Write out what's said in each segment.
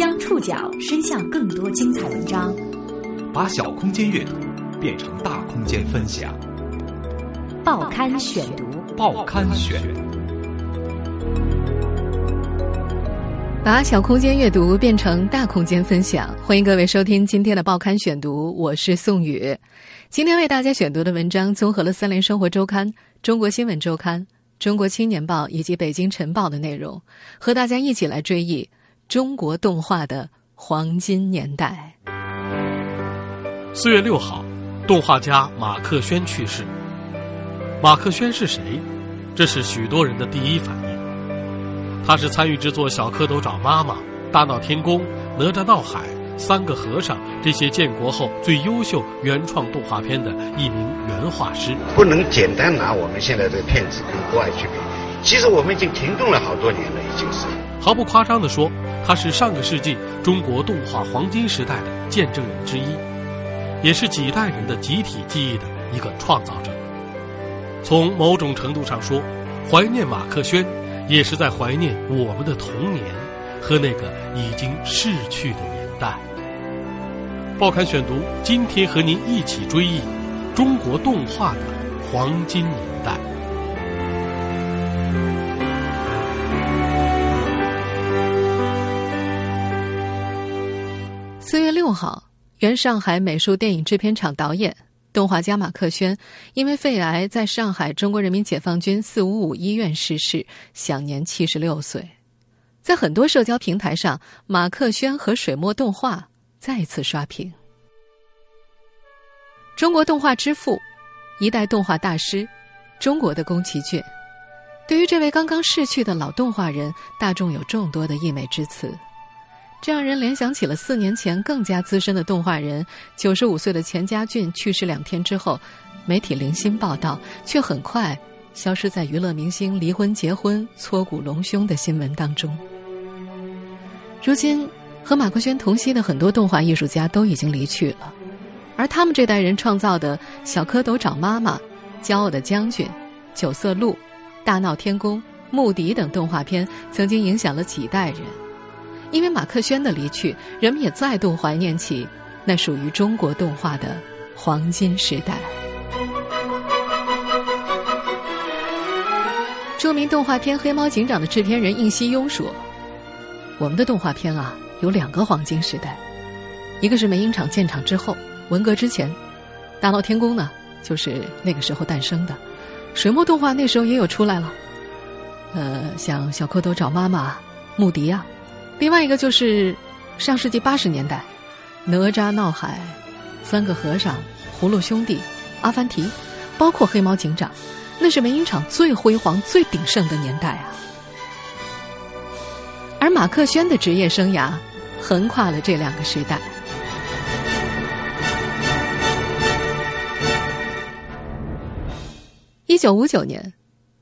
将触角伸向更多精彩文章，把小空间阅读变成大空间分享。报刊选读，报刊选。把小空间阅读变成大空间分享，欢迎各位收听今天的报刊选读，我是宋宇。今天为大家选读的文章综合了《三联生活周刊》《中国新闻周刊》《中国青年报》以及《北京晨报》的内容，和大家一起来追忆中国动画的黄金年代。四月六号，动画家马克轩去世。马克轩是谁？这是许多人的第一反应。他是参与制作《小蝌蚪找妈妈》《大闹天宫》《哪吒闹海》《三个和尚》这些建国后最优秀原创动画片的一名原画师。不能简单拿我们现在这个片子跟国外去比，其实我们已经停顿了好多年了，已经是。毫不夸张地说，他是上个世纪中国动画黄金时代的见证人之一，也是几代人的集体记忆的一个创造者。从某种程度上说，怀念马克轩。也是在怀念我们的童年和那个已经逝去的年代。报刊选读，今天和您一起追忆中国动画的黄金年代。四月六号，原上海美术电影制片厂导演。动画家马克轩因为肺癌在上海中国人民解放军四五五医院逝世，享年七十六岁。在很多社交平台上，马克轩和水墨动画再次刷屏。中国动画之父，一代动画大师，中国的宫崎骏。对于这位刚刚逝去的老动画人，大众有众多的溢美之词。这让人联想起了四年前更加资深的动画人，九十五岁的钱家俊去世两天之后，媒体零星报道，却很快消失在娱乐明星离婚、结婚、搓骨隆胸的新闻当中。如今，和马克轩同期的很多动画艺术家都已经离去了，而他们这代人创造的《小蝌蚪找妈妈》《骄傲的将军》《九色鹿》《大闹天宫》《穆迪》等动画片，曾经影响了几代人。因为马克轩的离去，人们也再度怀念起那属于中国动画的黄金时代。著名动画片《黑猫警长》的制片人应希庸说：“我们的动画片啊，有两个黄金时代，一个是梅影厂建厂之后，文革之前，《大闹天宫》呢就是那个时候诞生的，水墨动画那时候也有出来了，呃，像《小蝌蚪找妈妈》《穆迪》啊。”另外一个就是上世纪八十年代，《哪吒闹海》《三个和尚》《葫芦兄弟》《阿凡提》，包括《黑猫警长》，那是梅影厂最辉煌、最鼎盛的年代啊。而马克轩的职业生涯横跨了这两个时代。一九五九年，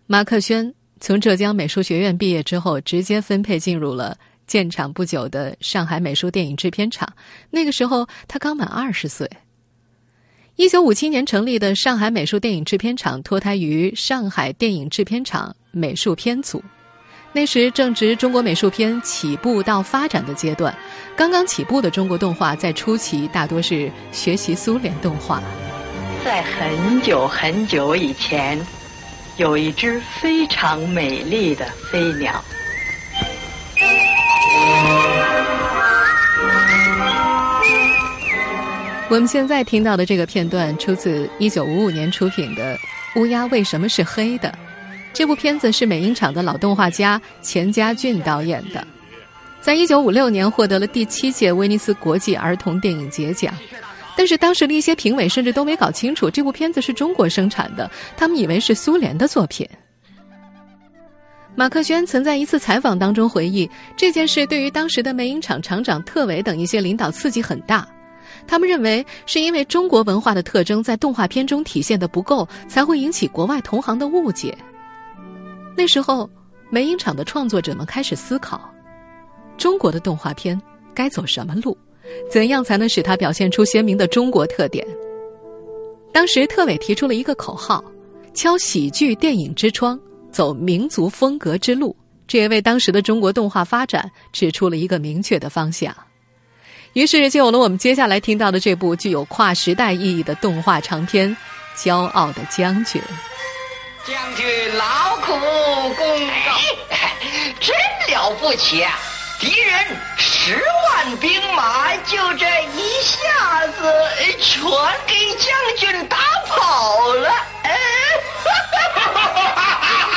马克轩从浙江美术学院毕业之后，直接分配进入了。建厂不久的上海美术电影制片厂，那个时候他刚满二十岁。一九五七年成立的上海美术电影制片厂脱胎于上海电影制片厂美术片组，那时正值中国美术片起步到发展的阶段。刚刚起步的中国动画在初期大多是学习苏联动画。在很久很久以前，有一只非常美丽的飞鸟。我们现在听到的这个片段出自一九五五年出品的《乌鸦为什么是黑的》。这部片子是美影厂的老动画家钱家俊导演的，在一九五六年获得了第七届威尼斯国际儿童电影节奖。但是当时的一些评委甚至都没搞清楚这部片子是中国生产的，他们以为是苏联的作品。马克轩曾在一次采访当中回忆，这件事对于当时的美影厂厂长特伟等一些领导刺激很大。他们认为是因为中国文化的特征在动画片中体现的不够，才会引起国外同行的误解。那时候，美影厂的创作者们开始思考：中国的动画片该走什么路？怎样才能使它表现出鲜明的中国特点？当时，特伟提出了一个口号：“敲喜剧电影之窗，走民族风格之路，这也为当时的中国动画发展指出了一个明确的方向。于是就有了我们接下来听到的这部具有跨时代意义的动画长片《骄傲的将军》。将军劳苦功高，真了不起啊！敌人十万兵马，就这一下子全给将军打跑了。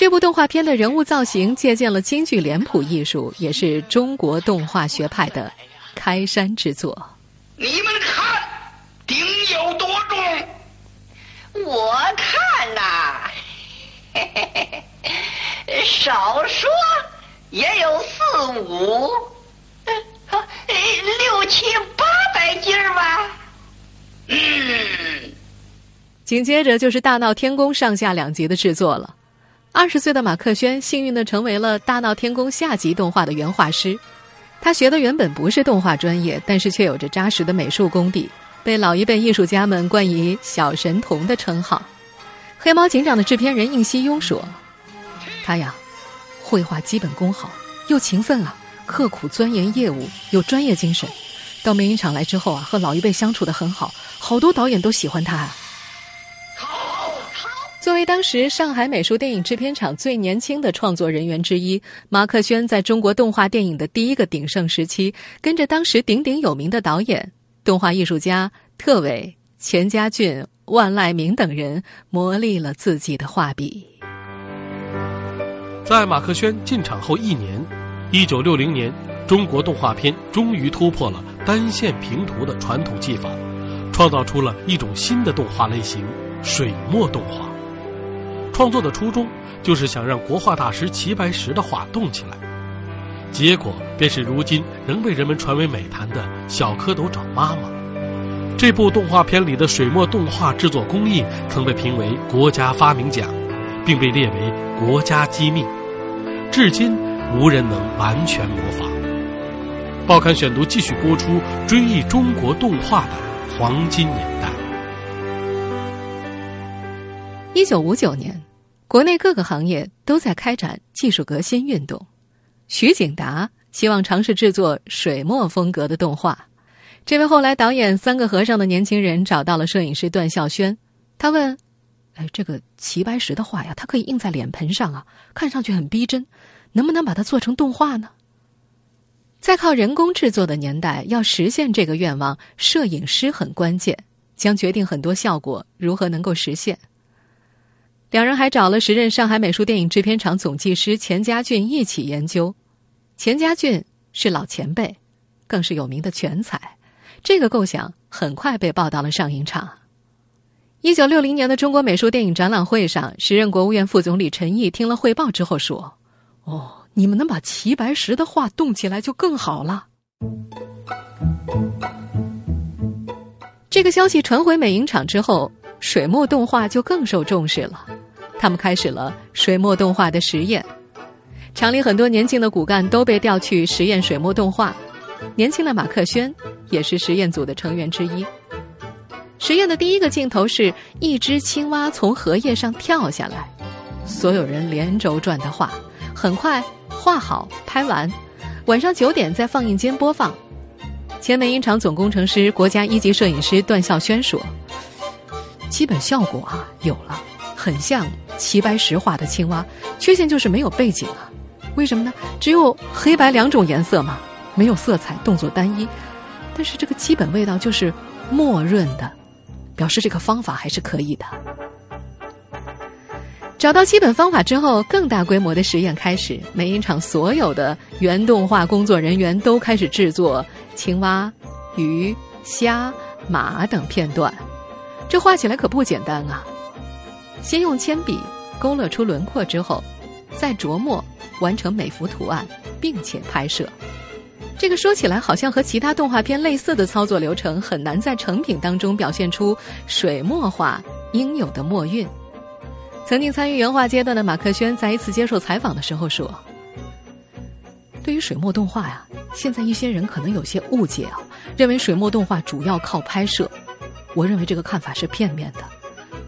这部动画片的人物造型借鉴了京剧脸谱艺术，也是中国动画学派的开山之作。你们看，鼎有多重？我看呐，少说也有四五，六七八百斤吧。嗯。紧接着就是《大闹天宫》上下两集的制作了。二十岁的马克轩幸运的成为了《大闹天宫》下集动画的原画师。他学的原本不是动画专业，但是却有着扎实的美术功底，被老一辈艺术家们冠以“小神童”的称号。黑猫警长的制片人应希庸说：“他呀，绘画基本功好，又勤奋啊，刻苦钻研业务，有专业精神。到美影厂来之后啊，和老一辈相处的很好，好多导演都喜欢他啊。”作为当时上海美术电影制片厂最年轻的创作人员之一，马克轩在中国动画电影的第一个鼎盛时期，跟着当时鼎鼎有名的导演、动画艺术家特伟、钱家俊、万籁鸣等人磨砺了自己的画笔。在马克轩进场后一年，一九六零年，中国动画片终于突破了单线平图的传统技法，创造出了一种新的动画类型——水墨动画。创作的初衷就是想让国画大师齐白石的画动起来，结果便是如今仍被人们传为美谈的《小蝌蚪找妈妈》。这部动画片里的水墨动画制作工艺曾被评为国家发明奖，并被列为国家机密，至今无人能完全模仿。报刊选读继续播出，追忆中国动画的黄金年代。一九五九年。国内各个行业都在开展技术革新运动。徐景达希望尝试制作水墨风格的动画。这位后来导演《三个和尚》的年轻人找到了摄影师段孝轩，他问：“哎，这个齐白石的画呀，它可以印在脸盆上啊，看上去很逼真，能不能把它做成动画呢？”在靠人工制作的年代，要实现这个愿望，摄影师很关键，将决定很多效果如何能够实现。两人还找了时任上海美术电影制片厂总技师钱家俊一起研究。钱家俊是老前辈，更是有名的全才。这个构想很快被报到了上影厂。一九六零年的中国美术电影展览会上，时任国务院副总理陈毅听了汇报之后说：“哦，你们能把齐白石的画动起来就更好了。”这个消息传回美影厂之后，水墨动画就更受重视了。他们开始了水墨动画的实验，厂里很多年轻的骨干都被调去实验水墨动画。年轻的马克轩也是实验组的成员之一。实验的第一个镜头是一只青蛙从荷叶上跳下来，所有人连轴转的画，很快画好拍完，晚上九点在放映间播放。前美影厂总工程师、国家一级摄影师段孝轩说：“基本效果啊有了，很像。”齐白石画的青蛙，缺陷就是没有背景啊？为什么呢？只有黑白两种颜色嘛，没有色彩，动作单一。但是这个基本味道就是墨润的，表示这个方法还是可以的。找到基本方法之后，更大规模的实验开始。美影厂所有的原动画工作人员都开始制作青蛙、鱼、虾、马等片段，这画起来可不简单啊。先用铅笔勾勒出轮廓之后，再着墨完成每幅图案，并且拍摄。这个说起来好像和其他动画片类似的操作流程，很难在成品当中表现出水墨画应有的墨韵。曾经参与原画阶段的马克轩在一次接受采访的时候说：“对于水墨动画呀，现在一些人可能有些误解啊，认为水墨动画主要靠拍摄。我认为这个看法是片面的。”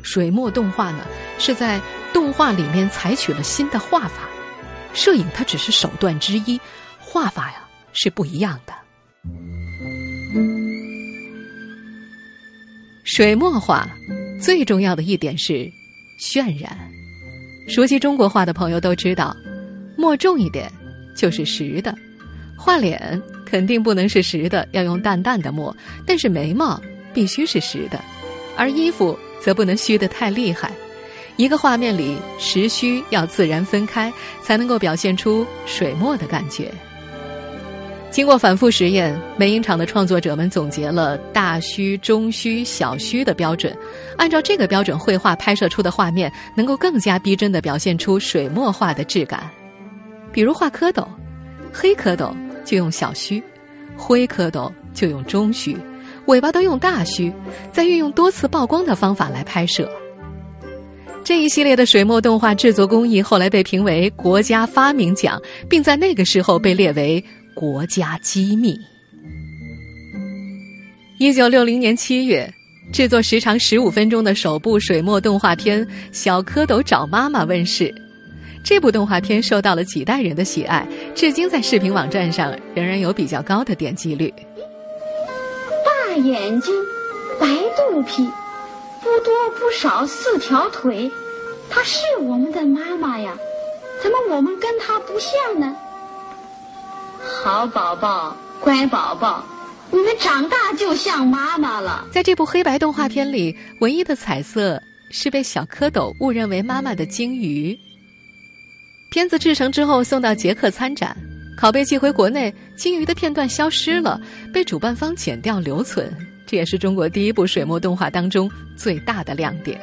水墨动画呢，是在动画里面采取了新的画法，摄影它只是手段之一，画法呀是不一样的。水墨画最重要的一点是渲染。熟悉中国画的朋友都知道，墨重一点就是实的。画脸肯定不能是实的，要用淡淡的墨，但是眉毛必须是实的，而衣服则不能虚得太厉害。一个画面里实虚要自然分开，才能够表现出水墨的感觉。经过反复实验，美影厂的创作者们总结了大虚、中虚、小虚的标准，按照这个标准绘画拍摄出的画面，能够更加逼真的表现出水墨画的质感。比如画蝌蚪，黑蝌蚪就用小虚，灰蝌蚪就用中虚，尾巴都用大虚，再运用多次曝光的方法来拍摄。这一系列的水墨动画制作工艺后来被评为国家发明奖，并在那个时候被列为。国家机密。一九六零年七月，制作时长十五分钟的首部水墨动画片《小蝌蚪找妈妈》问世。这部动画片受到了几代人的喜爱，至今在视频网站上仍然有比较高的点击率。大眼睛，白肚皮，不多不少四条腿，她是我们的妈妈呀，怎么我们跟她不像呢？好宝宝，乖宝宝，你们长大就像妈妈了。在这部黑白动画片里，唯一的彩色是被小蝌蚪误认为妈妈的鲸鱼。片子制成之后送到捷克参展，拷贝寄回国内，鲸鱼的片段消失了，被主办方剪掉留存。这也是中国第一部水墨动画当中最大的亮点。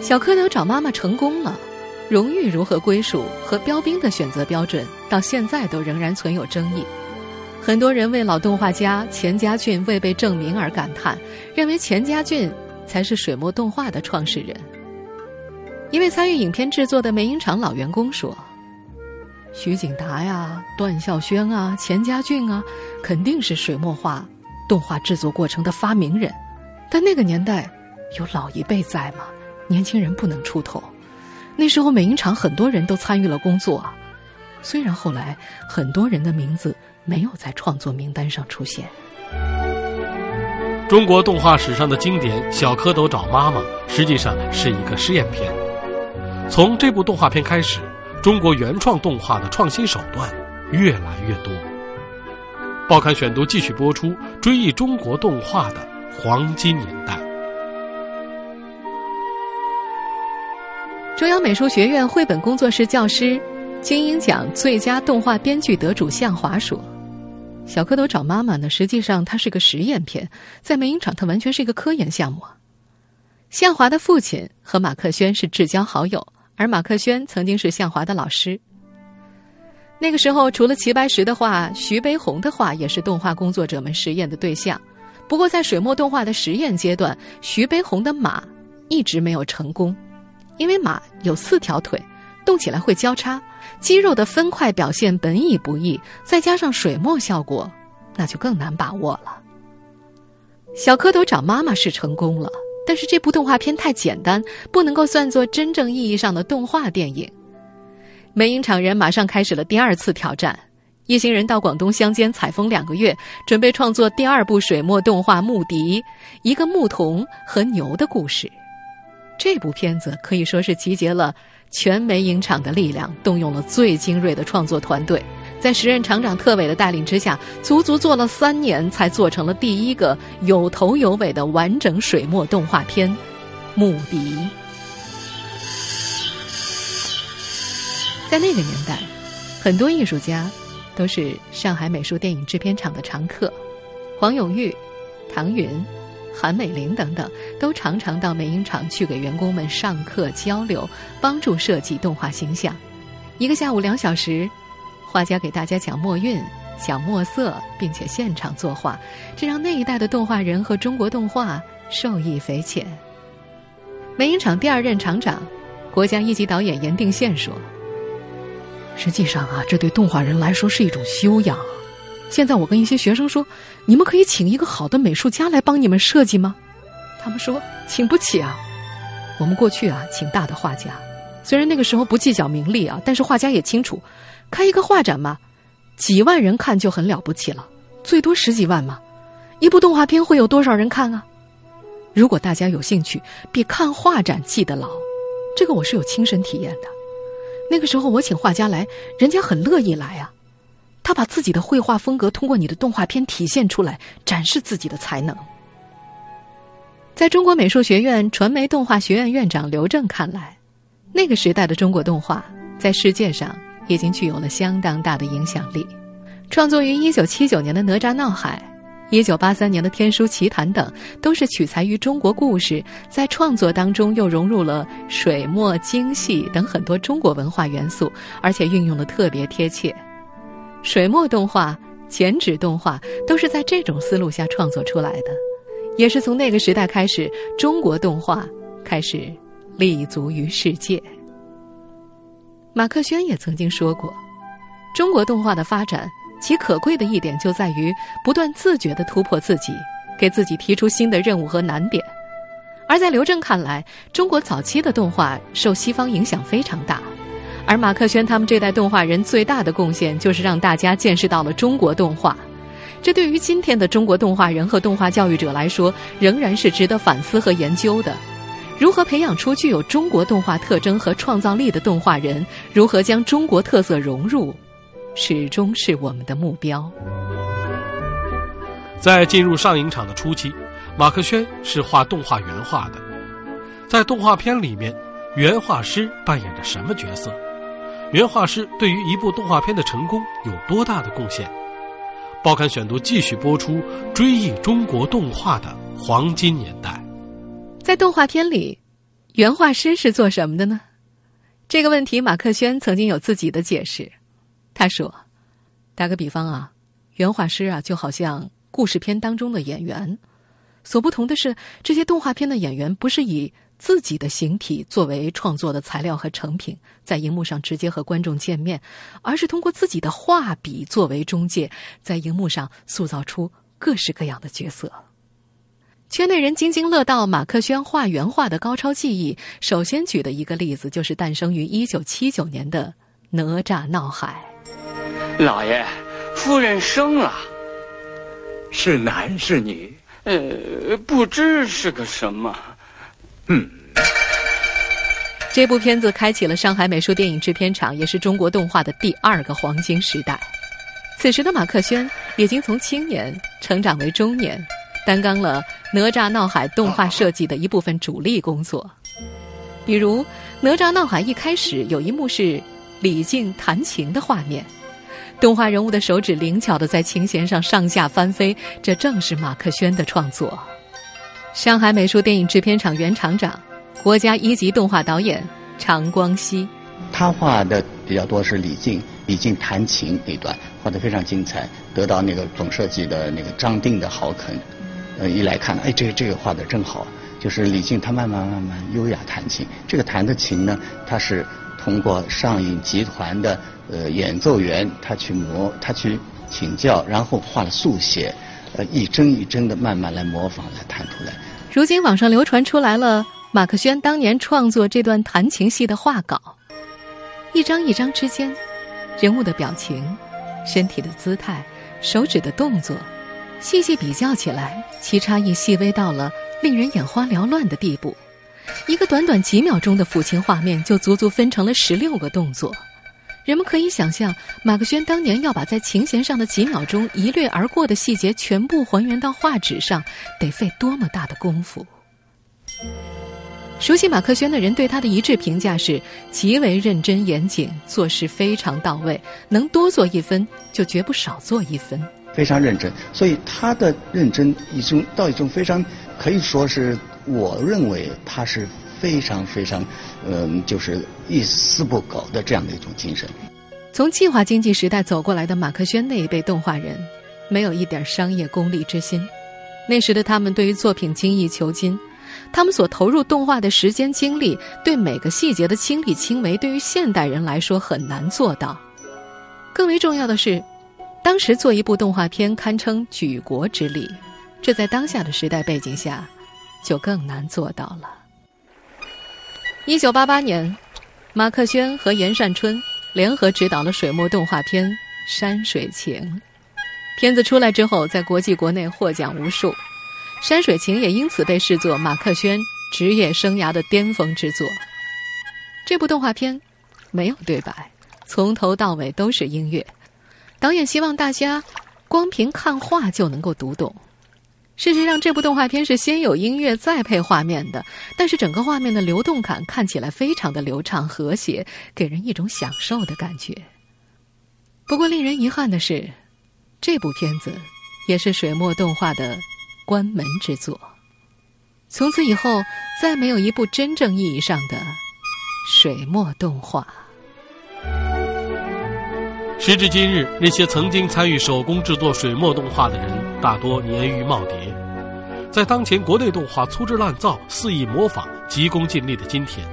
小蝌蚪找妈妈成功了。荣誉如何归属和标兵的选择标准，到现在都仍然存有争议。很多人为老动画家钱家俊未被证明而感叹，认为钱家俊才是水墨动画的创始人。一位参与影片制作的梅影厂老员工说：“徐景达呀、段孝轩啊、钱家俊啊，肯定是水墨画动画制作过程的发明人。但那个年代有老一辈在嘛，年轻人不能出头。”那时候，美影厂很多人都参与了工作，虽然后来很多人的名字没有在创作名单上出现。中国动画史上的经典《小蝌蚪找妈妈》实际上是一个试验片。从这部动画片开始，中国原创动画的创新手段越来越多。报刊选读继续播出，追忆中国动画的黄金年代。中央美术学院绘本工作室教师、金鹰奖最佳动画编剧得主向华说：“小蝌蚪找妈妈呢，实际上它是个实验片，在美影厂它完全是一个科研项目。”向华的父亲和马克轩是至交好友，而马克轩曾经是向华的老师。那个时候，除了齐白石的画，徐悲鸿的画也是动画工作者们实验的对象。不过，在水墨动画的实验阶段，徐悲鸿的马一直没有成功。因为马有四条腿，动起来会交叉，肌肉的分块表现本已不易，再加上水墨效果，那就更难把握了。小蝌蚪找妈妈是成功了，但是这部动画片太简单，不能够算作真正意义上的动画电影。美影厂人马上开始了第二次挑战，一行人到广东乡间采风两个月，准备创作第二部水墨动画《牧笛》，一个牧童和牛的故事。这部片子可以说是集结了全美影厂的力量，动用了最精锐的创作团队，在时任厂长特伟的带领之下，足足做了三年，才做成了第一个有头有尾的完整水墨动画片《牧笛》。在那个年代，很多艺术家都是上海美术电影制片厂的常客，黄永玉、唐云。韩美林等等，都常常到美影厂去给员工们上课交流，帮助设计动画形象。一个下午两小时，画家给大家讲墨韵、讲墨色，并且现场作画，这让那一代的动画人和中国动画受益匪浅。美影厂第二任厂长、国家一级导演严定宪说：“实际上啊，这对动画人来说是一种修养。”现在我跟一些学生说：“你们可以请一个好的美术家来帮你们设计吗？”他们说：“请不起啊。”我们过去啊，请大的画家，虽然那个时候不计较名利啊，但是画家也清楚，开一个画展嘛，几万人看就很了不起了，最多十几万嘛，一部动画片会有多少人看啊？如果大家有兴趣，比看画展记得牢，这个我是有亲身体验的。那个时候我请画家来，人家很乐意来啊，他把自己的绘画风格通过你的动画片体现出来，展示自己的才能。在中国美术学院传媒动画学院院长刘正看来，那个时代的中国动画在世界上已经具有了相当大的影响力。创作于一九七九年的《哪吒闹海》，一九八三年的《天书奇谭》等，都是取材于中国故事，在创作当中又融入了水墨、精细等很多中国文化元素，而且运用的特别贴切。水墨动画、剪纸动画都是在这种思路下创作出来的。也是从那个时代开始，中国动画开始立足于世界。马克轩也曾经说过，中国动画的发展，其可贵的一点就在于不断自觉的突破自己，给自己提出新的任务和难点。而在刘正看来，中国早期的动画受西方影响非常大，而马克轩他们这代动画人最大的贡献，就是让大家见识到了中国动画。这对于今天的中国动画人和动画教育者来说，仍然是值得反思和研究的。如何培养出具有中国动画特征和创造力的动画人？如何将中国特色融入，始终是我们的目标。在进入上影厂的初期，马克轩是画动画原画的。在动画片里面，原画师扮演着什么角色？原画师对于一部动画片的成功有多大的贡献？报刊选读继续播出，追忆中国动画的黄金年代。在动画片里，原画师是做什么的呢？这个问题，马克轩曾经有自己的解释。他说：“打个比方啊，原画师啊，就好像故事片当中的演员，所不同的是，这些动画片的演员不是以。”自己的形体作为创作的材料和成品，在荧幕上直接和观众见面，而是通过自己的画笔作为中介，在荧幕上塑造出各式各样的角色。圈内人津津乐道马克轩画原画的高超技艺。首先举的一个例子，就是诞生于一九七九年的《哪吒闹海》。老爷，夫人生了，是男是女？呃，不知是个什么。嗯，这部片子开启了上海美术电影制片厂，也是中国动画的第二个黄金时代。此时的马克轩已经从青年成长为中年，担纲了《哪吒闹海》动画设计的一部分主力工作。比如，《哪吒闹海》一开始有一幕是李靖弹琴的画面，动画人物的手指灵巧的在琴弦上上下翻飞，这正是马克轩的创作。上海美术电影制片厂原厂长、国家一级动画导演常光熙，他画的比较多是李靖，李靖弹琴那段画的非常精彩，得到那个总设计的那个张定的好肯。呃，一来看，哎，这个这个画的真好，就是李静他慢慢慢慢优雅弹琴。这个弹的琴呢，他是通过上影集团的呃演奏员，他去模，他去请教，然后画了速写。呃，一帧一帧的慢慢来模仿，来弹出来。如今网上流传出来了马克轩当年创作这段弹琴戏的画稿，一张一张之间，人物的表情、身体的姿态、手指的动作，细细比较起来，其差异细微到了令人眼花缭乱的地步。一个短短几秒钟的抚琴画面，就足足分成了十六个动作。人们可以想象，马克轩当年要把在琴弦上的几秒钟一掠而过的细节全部还原到画纸上，得费多么大的功夫。熟悉马克轩的人对他的一致评价是：极为认真严谨，做事非常到位，能多做一分就绝不少做一分。非常认真，所以他的认真一种到一种非常可以说是，我认为他是。非常非常，嗯，就是一丝不苟的这样的一种精神。从计划经济时代走过来的马克轩那一辈动画人，没有一点商业功利之心。那时的他们对于作品精益求精，他们所投入动画的时间精力，对每个细节的亲力亲为，对于现代人来说很难做到。更为重要的是，当时做一部动画片堪称举国之力，这在当下的时代背景下，就更难做到了。一九八八年，马克轩和严善春联合执导了水墨动画片《山水情》。片子出来之后，在国际国内获奖无数，《山水情》也因此被视作马克轩职业生涯的巅峰之作。这部动画片没有对白，从头到尾都是音乐。导演希望大家光凭看画就能够读懂。事实上，这部动画片是先有音乐再配画面的，但是整个画面的流动感看起来非常的流畅和谐，给人一种享受的感觉。不过，令人遗憾的是，这部片子也是水墨动画的关门之作。从此以后，再没有一部真正意义上的水墨动画。时至今日，那些曾经参与手工制作水墨动画的人，大多年逾耄耋。在当前国内动画粗制滥造、肆意模仿、急功近利的今天，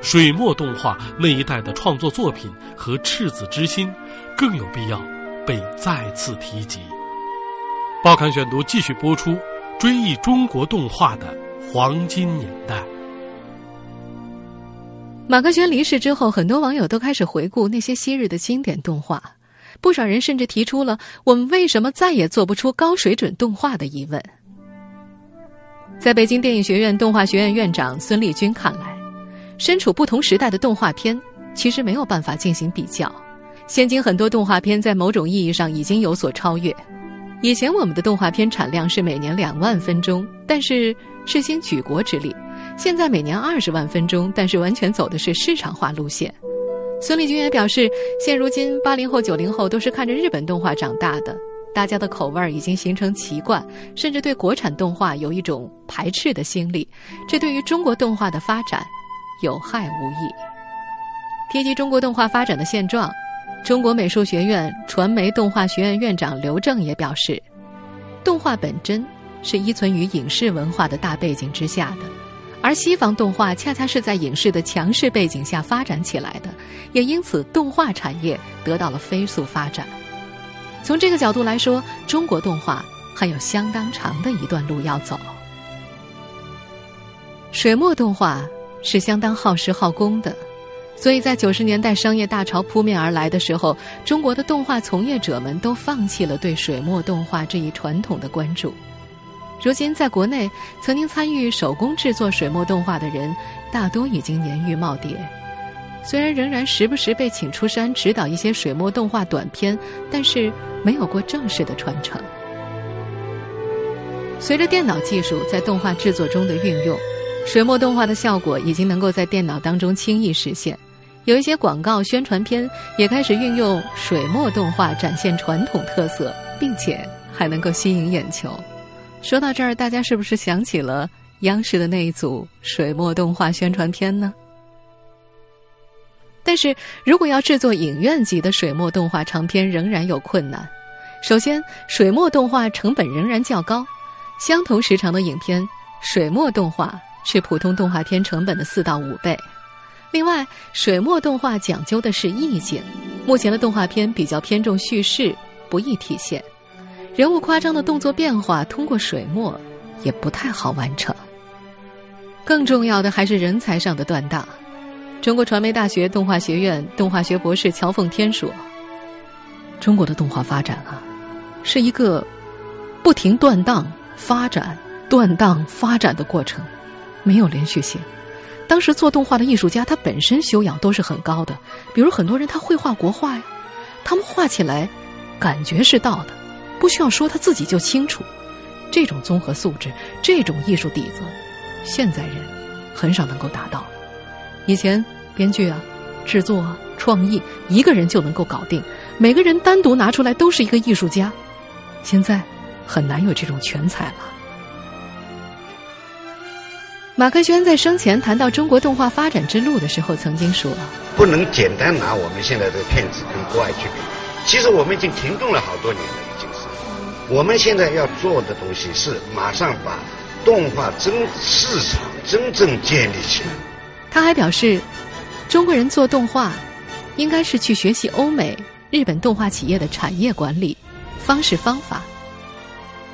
水墨动画那一代的创作作品和赤子之心，更有必要被再次提及。报刊选读继续播出，追忆中国动画的黄金年代。马克轩离世之后，很多网友都开始回顾那些昔日的经典动画，不少人甚至提出了“我们为什么再也做不出高水准动画”的疑问。在北京电影学院动画学院院长孙立军看来，身处不同时代的动画片其实没有办法进行比较。现今很多动画片在某种意义上已经有所超越。以前我们的动画片产量是每年两万分钟，但是是兴举国之力。现在每年二十万分钟，但是完全走的是市场化路线。孙立军也表示，现如今八零后、九零后都是看着日本动画长大的，大家的口味已经形成习惯，甚至对国产动画有一种排斥的心理，这对于中国动画的发展有害无益。提及中国动画发展的现状，中国美术学院传媒动画学院院长刘正也表示，动画本真是依存于影视文化的大背景之下的。而西方动画恰恰是在影视的强势背景下发展起来的，也因此动画产业得到了飞速发展。从这个角度来说，中国动画还有相当长的一段路要走。水墨动画是相当耗时耗工的，所以在九十年代商业大潮扑面而来的时候，中国的动画从业者们都放弃了对水墨动画这一传统的关注。如今，在国内曾经参与手工制作水墨动画的人，大多已经年逾耄耋。虽然仍然时不时被请出山指导一些水墨动画短片，但是没有过正式的传承。随着电脑技术在动画制作中的运用，水墨动画的效果已经能够在电脑当中轻易实现。有一些广告宣传片也开始运用水墨动画展现传统特色，并且还能够吸引眼球。说到这儿，大家是不是想起了央视的那一组水墨动画宣传片呢？但是如果要制作影院级的水墨动画长片，仍然有困难。首先，水墨动画成本仍然较高，相同时长的影片，水墨动画是普通动画片成本的四到五倍。另外，水墨动画讲究的是意境，目前的动画片比较偏重叙事，不易体现。人物夸张的动作变化，通过水墨也不太好完成。更重要的还是人才上的断档。中国传媒大学动画学院动画学博士乔凤天说：“中国的动画发展啊，是一个不停断档、发展、断档、发展的过程，没有连续性。当时做动画的艺术家，他本身修养都是很高的，比如很多人他会画国画呀，他们画起来感觉是到的。”不需要说，他自己就清楚。这种综合素质，这种艺术底子，现在人很少能够达到。以前编剧啊、制作啊、创意，一个人就能够搞定，每个人单独拿出来都是一个艺术家。现在很难有这种全才了。马克轩在生前谈到中国动画发展之路的时候，曾经说：“不能简单拿我们现在的片子跟国外去比。其实我们已经停顿了好多年了。”我们现在要做的东西是马上把动画真市场真正建立起来。他还表示，中国人做动画，应该是去学习欧美、日本动画企业的产业管理方式方法。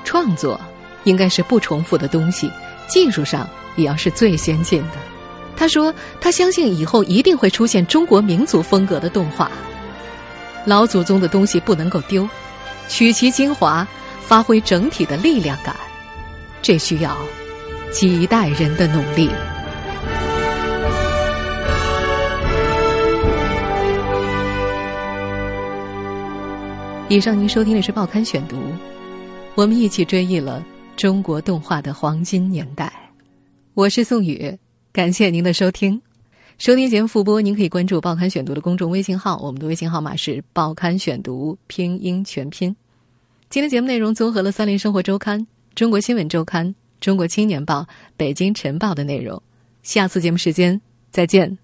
创作应该是不重复的东西，技术上也要是最先进的。他说：“他相信以后一定会出现中国民族风格的动画。老祖宗的东西不能够丢，取其精华，发挥整体的力量感，这需要几代人的努力。”以上您收听的是《报刊选读》，我们一起追忆了中国动画的黄金年代。我是宋宇。感谢您的收听，收听节目复播，您可以关注《报刊选读》的公众微信号，我们的微信号码是“报刊选读”拼音全拼。今天节目内容综合了《三联生活周刊》、《中国新闻周刊》、《中国青年报》、《北京晨报》的内容。下次节目时间再见。